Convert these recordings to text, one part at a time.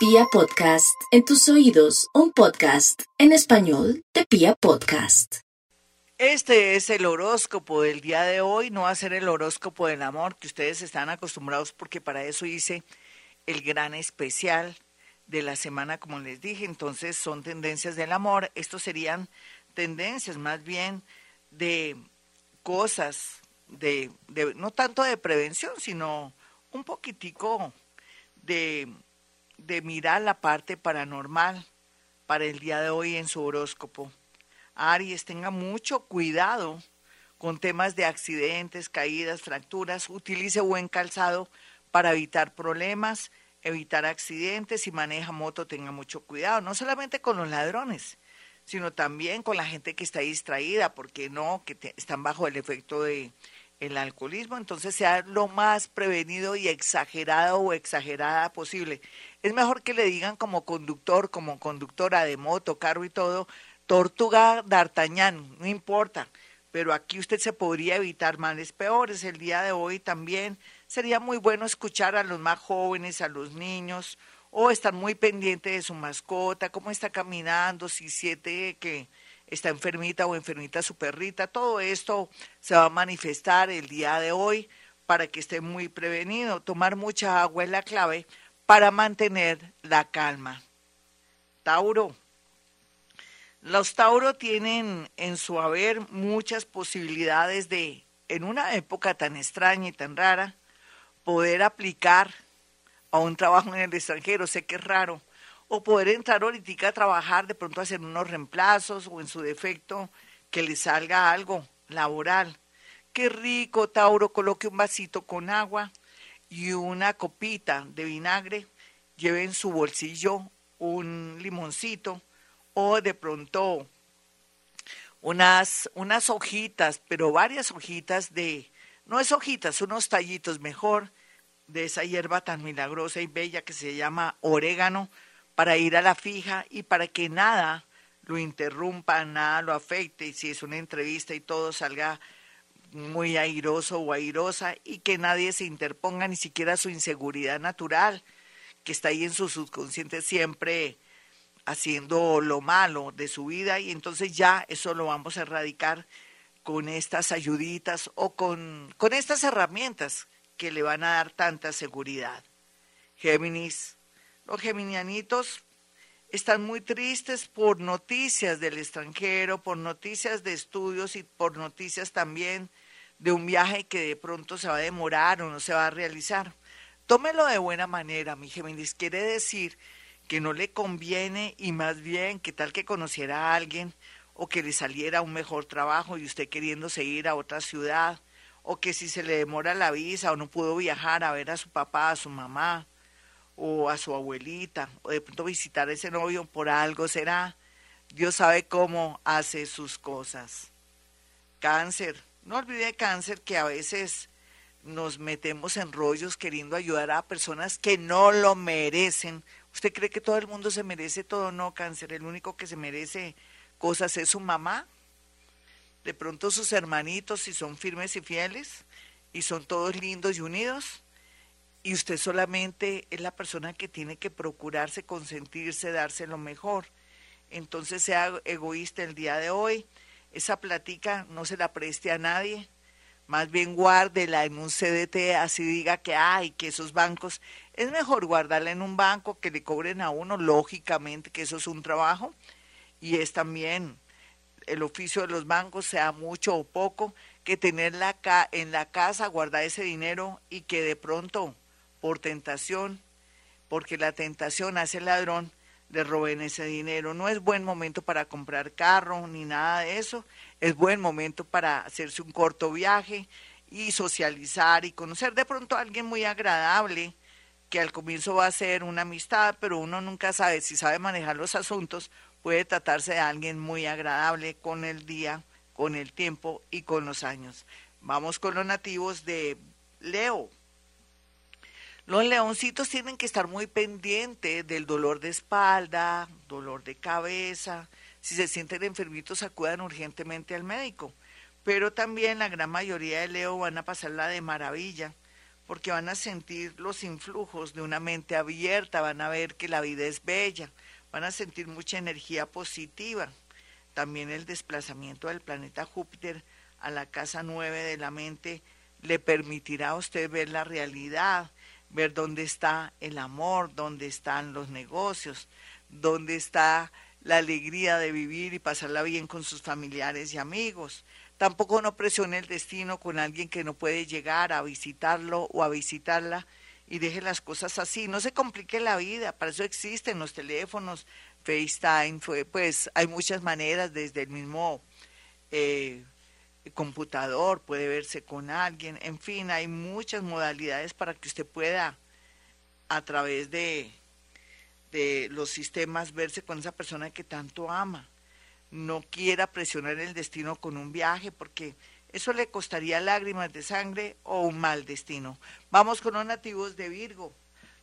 Pia Podcast, en tus oídos, un podcast en español de Pia Podcast. Este es el horóscopo del día de hoy, no va a ser el horóscopo del amor que ustedes están acostumbrados porque para eso hice el gran especial de la semana, como les dije. Entonces son tendencias del amor. Estos serían tendencias más bien de cosas, de, de no tanto de prevención, sino un poquitico de de mirar la parte paranormal para el día de hoy en su horóscopo. Aries, tenga mucho cuidado con temas de accidentes, caídas, fracturas. Utilice buen calzado para evitar problemas, evitar accidentes. Si maneja moto, tenga mucho cuidado, no solamente con los ladrones, sino también con la gente que está distraída, porque no, que están bajo el efecto de el alcoholismo, entonces sea lo más prevenido y exagerado o exagerada posible. Es mejor que le digan como conductor, como conductora de moto, carro y todo, tortuga d'Artagnan, no importa, pero aquí usted se podría evitar males peores. El día de hoy también sería muy bueno escuchar a los más jóvenes, a los niños, o estar muy pendiente de su mascota, cómo está caminando, si siente que está enfermita o enfermita su perrita. Todo esto se va a manifestar el día de hoy para que esté muy prevenido. Tomar mucha agua es la clave para mantener la calma. Tauro. Los Tauro tienen en su haber muchas posibilidades de, en una época tan extraña y tan rara, poder aplicar a un trabajo en el extranjero. Sé que es raro, o poder entrar ahorita a trabajar, de pronto hacer unos reemplazos o en su defecto que le salga algo laboral. Qué rico, Tauro, coloque un vasito con agua y una copita de vinagre, lleve en su bolsillo un limoncito o de pronto unas, unas hojitas, pero varias hojitas de, no es hojitas, unos tallitos mejor de esa hierba tan milagrosa y bella que se llama orégano, para ir a la fija y para que nada lo interrumpa, nada lo afecte, y si es una entrevista y todo salga muy airoso o airosa y que nadie se interponga, ni siquiera su inseguridad natural, que está ahí en su subconsciente siempre haciendo lo malo de su vida y entonces ya eso lo vamos a erradicar con estas ayuditas o con, con estas herramientas que le van a dar tanta seguridad. Géminis, los geminianitos están muy tristes por noticias del extranjero, por noticias de estudios y por noticias también de un viaje que de pronto se va a demorar o no se va a realizar. Tómelo de buena manera, mi Géminis. Quiere decir que no le conviene y más bien que tal que conociera a alguien o que le saliera un mejor trabajo y usted queriéndose ir a otra ciudad o que si se le demora la visa o no pudo viajar a ver a su papá, a su mamá o a su abuelita, o de pronto visitar a ese novio por algo será. Dios sabe cómo hace sus cosas. Cáncer. No olvide cáncer que a veces nos metemos en rollos queriendo ayudar a personas que no lo merecen. ¿Usted cree que todo el mundo se merece todo? No, cáncer. El único que se merece cosas es su mamá. De pronto sus hermanitos, si son firmes y fieles, y son todos lindos y unidos y usted solamente es la persona que tiene que procurarse, consentirse, darse lo mejor. Entonces sea egoísta el día de hoy, esa platica no se la preste a nadie, más bien guárdela en un CDT, así diga que hay, que esos bancos, es mejor guardarla en un banco que le cobren a uno, lógicamente que eso es un trabajo, y es también el oficio de los bancos, sea mucho o poco, que tenerla acá en la casa, guardar ese dinero y que de pronto por tentación, porque la tentación hace el ladrón, le roben ese dinero. No es buen momento para comprar carro ni nada de eso. Es buen momento para hacerse un corto viaje y socializar y conocer de pronto a alguien muy agradable que al comienzo va a ser una amistad, pero uno nunca sabe si sabe manejar los asuntos, puede tratarse de alguien muy agradable con el día, con el tiempo y con los años. Vamos con los nativos de Leo. Los leoncitos tienen que estar muy pendientes del dolor de espalda, dolor de cabeza. Si se sienten enfermitos, acudan urgentemente al médico. Pero también la gran mayoría de leo van a pasarla de maravilla, porque van a sentir los influjos de una mente abierta, van a ver que la vida es bella, van a sentir mucha energía positiva. También el desplazamiento del planeta Júpiter a la casa 9 de la mente le permitirá a usted ver la realidad, ver dónde está el amor, dónde están los negocios, dónde está la alegría de vivir y pasarla bien con sus familiares y amigos. Tampoco no presione el destino con alguien que no puede llegar a visitarlo o a visitarla y deje las cosas así. No se complique la vida, para eso existen los teléfonos, FaceTime, pues hay muchas maneras, desde el mismo eh, computador, puede verse con alguien, en fin, hay muchas modalidades para que usted pueda a través de de los sistemas, verse con esa persona que tanto ama. No quiera presionar el destino con un viaje porque eso le costaría lágrimas de sangre o un mal destino. Vamos con los nativos de Virgo.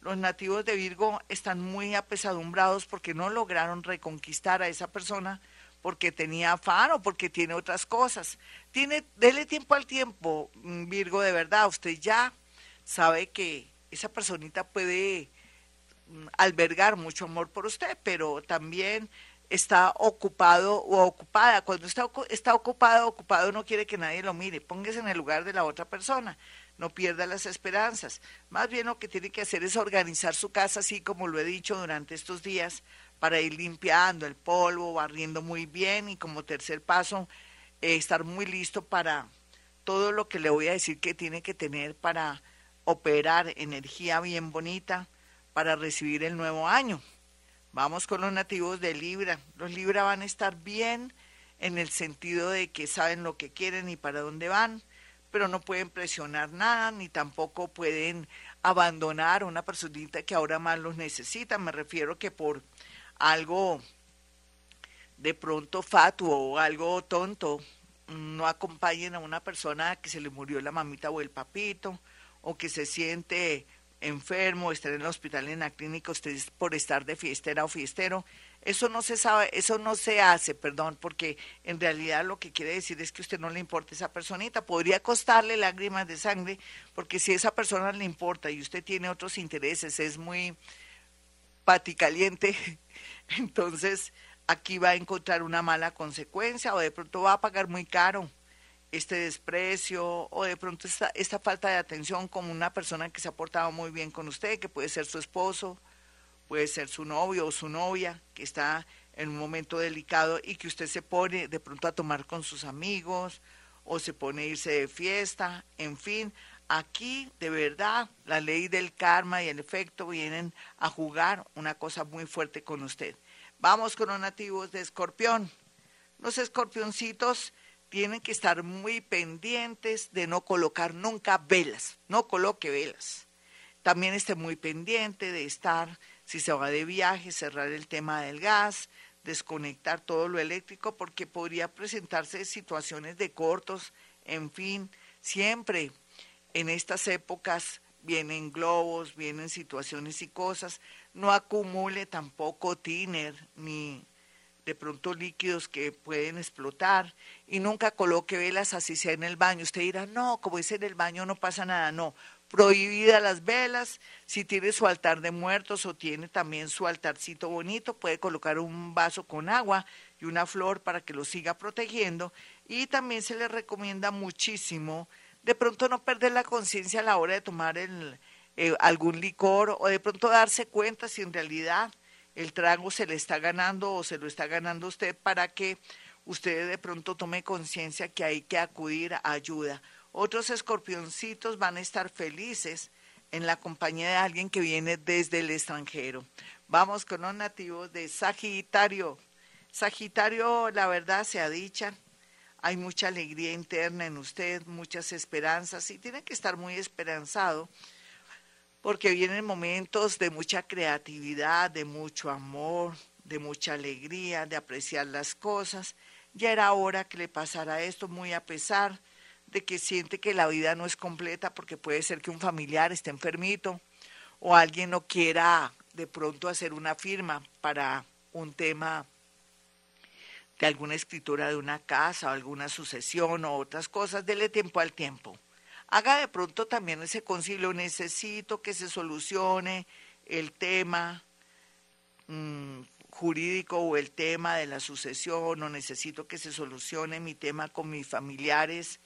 Los nativos de Virgo están muy apesadumbrados porque no lograron reconquistar a esa persona porque tenía afán o porque tiene otras cosas. Tiene, dele tiempo al tiempo, mm, Virgo, de verdad. Usted ya sabe que esa personita puede albergar mucho amor por usted, pero también está ocupado o ocupada. Cuando está, está ocupado, ocupado no quiere que nadie lo mire. Póngase en el lugar de la otra persona. No pierda las esperanzas. Más bien lo que tiene que hacer es organizar su casa, así como lo he dicho durante estos días, para ir limpiando el polvo, barriendo muy bien y como tercer paso, eh, estar muy listo para todo lo que le voy a decir que tiene que tener para operar energía bien bonita, para recibir el nuevo año. Vamos con los nativos de Libra. Los Libra van a estar bien en el sentido de que saben lo que quieren y para dónde van, pero no pueden presionar nada, ni tampoco pueden abandonar a una personita que ahora más los necesita. Me refiero que por algo de pronto fatuo o algo tonto, no acompañen a una persona que se le murió la mamita o el papito, o que se siente enfermo, estar en el hospital, en la clínica, usted por estar de fiestera o fiestero, eso no se sabe, eso no se hace, perdón, porque en realidad lo que quiere decir es que usted no le importa esa personita. Podría costarle lágrimas de sangre, porque si esa persona le importa y usted tiene otros intereses, es muy paticaliente, entonces aquí va a encontrar una mala consecuencia o de pronto va a pagar muy caro este desprecio o de pronto esta, esta falta de atención como una persona que se ha portado muy bien con usted, que puede ser su esposo, puede ser su novio o su novia, que está en un momento delicado y que usted se pone de pronto a tomar con sus amigos o se pone a irse de fiesta, en fin, aquí de verdad la ley del karma y el efecto vienen a jugar una cosa muy fuerte con usted. Vamos con los nativos de escorpión. Los escorpioncitos tienen que estar muy pendientes de no colocar nunca velas, no coloque velas. También esté muy pendiente de estar, si se va de viaje, cerrar el tema del gas, desconectar todo lo eléctrico, porque podría presentarse situaciones de cortos, en fin, siempre en estas épocas vienen globos, vienen situaciones y cosas. No acumule tampoco tiner ni de pronto líquidos que pueden explotar y nunca coloque velas así sea en el baño. Usted dirá, no, como es en el baño no pasa nada, no. Prohibida las velas, si tiene su altar de muertos o tiene también su altarcito bonito, puede colocar un vaso con agua y una flor para que lo siga protegiendo y también se le recomienda muchísimo de pronto no perder la conciencia a la hora de tomar eh, algún licor o de pronto darse cuenta si en realidad el trago se le está ganando o se lo está ganando usted para que usted de pronto tome conciencia que hay que acudir a ayuda. Otros escorpioncitos van a estar felices en la compañía de alguien que viene desde el extranjero. Vamos con los nativos de Sagitario. Sagitario, la verdad se ha dicha, hay mucha alegría interna en usted, muchas esperanzas y tiene que estar muy esperanzado porque vienen momentos de mucha creatividad, de mucho amor, de mucha alegría, de apreciar las cosas. Ya era hora que le pasara esto, muy a pesar de que siente que la vida no es completa, porque puede ser que un familiar esté enfermito o alguien no quiera de pronto hacer una firma para un tema alguna escritura de una casa o alguna sucesión o otras cosas, dele tiempo al tiempo. Haga de pronto también ese concilio, necesito que se solucione el tema mm, jurídico o el tema de la sucesión, o necesito que se solucione mi tema con mis familiares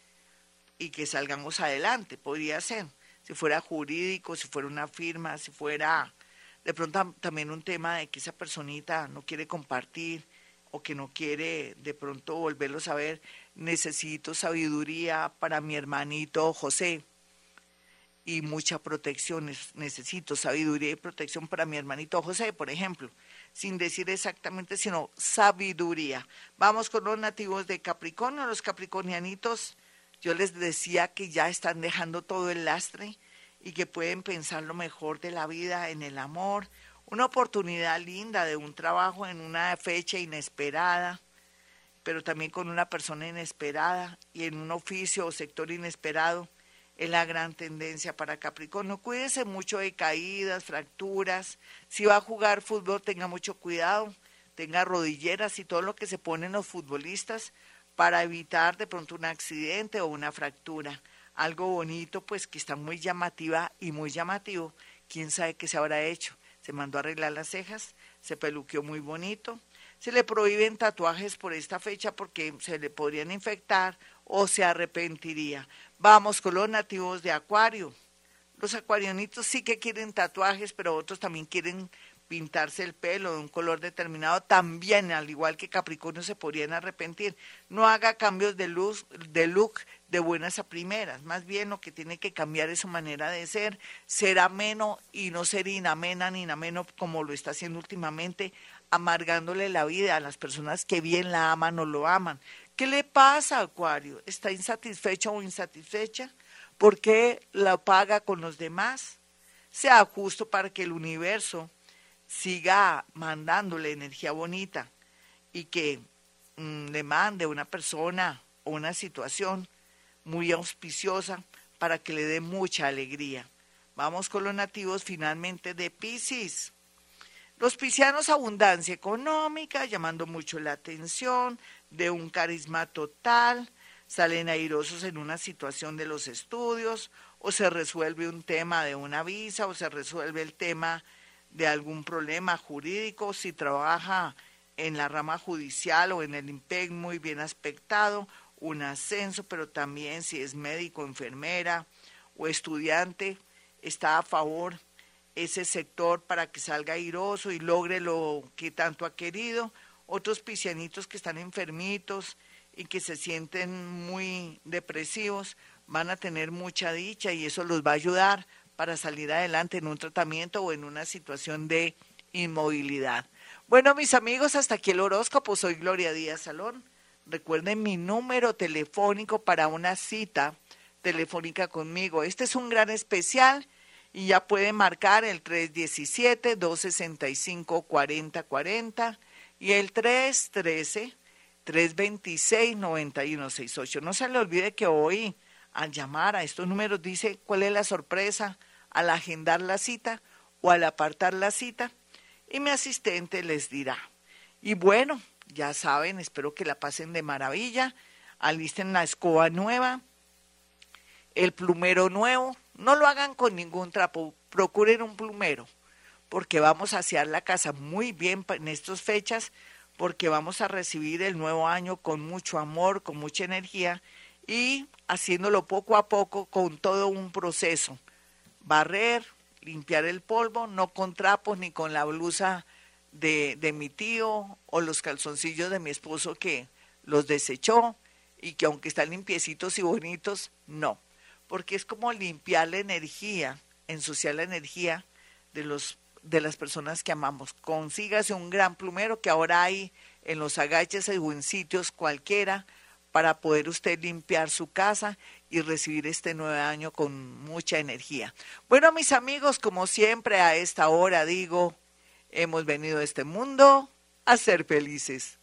y que salgamos adelante, podría ser, si fuera jurídico, si fuera una firma, si fuera de pronto también un tema de que esa personita no quiere compartir o que no quiere de pronto volverlo a saber, necesito sabiduría para mi hermanito José. Y mucha protección, necesito sabiduría y protección para mi hermanito José, por ejemplo, sin decir exactamente, sino sabiduría. Vamos con los nativos de Capricornio, los capricornianitos, yo les decía que ya están dejando todo el lastre y que pueden pensar lo mejor de la vida en el amor, una oportunidad linda de un trabajo en una fecha inesperada, pero también con una persona inesperada y en un oficio o sector inesperado, es la gran tendencia para Capricornio. Cuídese mucho de caídas, fracturas. Si va a jugar fútbol, tenga mucho cuidado, tenga rodilleras y todo lo que se ponen los futbolistas para evitar de pronto un accidente o una fractura. Algo bonito, pues que está muy llamativa y muy llamativo. ¿Quién sabe qué se habrá hecho? Se mandó a arreglar las cejas, se peluqueó muy bonito. Se le prohíben tatuajes por esta fecha porque se le podrían infectar o se arrepentiría. Vamos con los nativos de Acuario. Los acuarionitos sí que quieren tatuajes, pero otros también quieren pintarse el pelo de un color determinado. También, al igual que Capricornio, se podrían arrepentir. No haga cambios de, luz, de look de buenas a primeras. Más bien lo que tiene que cambiar es su manera de ser, ser ameno y no ser inamena ni inameno como lo está haciendo últimamente, amargándole la vida a las personas que bien la aman o lo aman. ¿Qué le pasa, Acuario? ¿Está insatisfecho o insatisfecha? ¿Por qué la paga con los demás? Sea justo para que el universo siga mandándole energía bonita y que mm, le mande una persona o una situación muy auspiciosa para que le dé mucha alegría. Vamos con los nativos finalmente de Pisces. Los piscianos abundancia económica, llamando mucho la atención, de un carisma total, salen airosos en una situación de los estudios, o se resuelve un tema de una visa, o se resuelve el tema de algún problema jurídico, si trabaja en la rama judicial o en el IMPEC muy bien aspectado, un ascenso, pero también si es médico, enfermera o estudiante, está a favor ese sector para que salga airoso y logre lo que tanto ha querido. Otros piscianitos que están enfermitos y que se sienten muy depresivos van a tener mucha dicha y eso los va a ayudar para salir adelante en un tratamiento o en una situación de inmovilidad. Bueno, mis amigos, hasta aquí el horóscopo. Soy Gloria Díaz Salón. Recuerden mi número telefónico para una cita telefónica conmigo. Este es un gran especial y ya pueden marcar el 317-265-4040 y el 313-326-9168. No se le olvide que hoy al llamar a estos números dice cuál es la sorpresa al agendar la cita o al apartar la cita y mi asistente les dirá. Y bueno, ya saben, espero que la pasen de maravilla. Alisten la escoba nueva, el plumero nuevo. No lo hagan con ningún trapo, procuren un plumero, porque vamos a asear la casa muy bien en estas fechas, porque vamos a recibir el nuevo año con mucho amor, con mucha energía y haciéndolo poco a poco con todo un proceso. Barrer, limpiar el polvo, no con trapos ni con la blusa de, de mi tío o los calzoncillos de mi esposo que los desechó y que aunque están limpiecitos y bonitos, no, porque es como limpiar la energía, ensuciar la energía de los de las personas que amamos. Consígase un gran plumero que ahora hay en los agaches o en sitios cualquiera para poder usted limpiar su casa y recibir este nuevo año con mucha energía. Bueno, mis amigos, como siempre a esta hora digo, Hemos venido a este mundo a ser felices.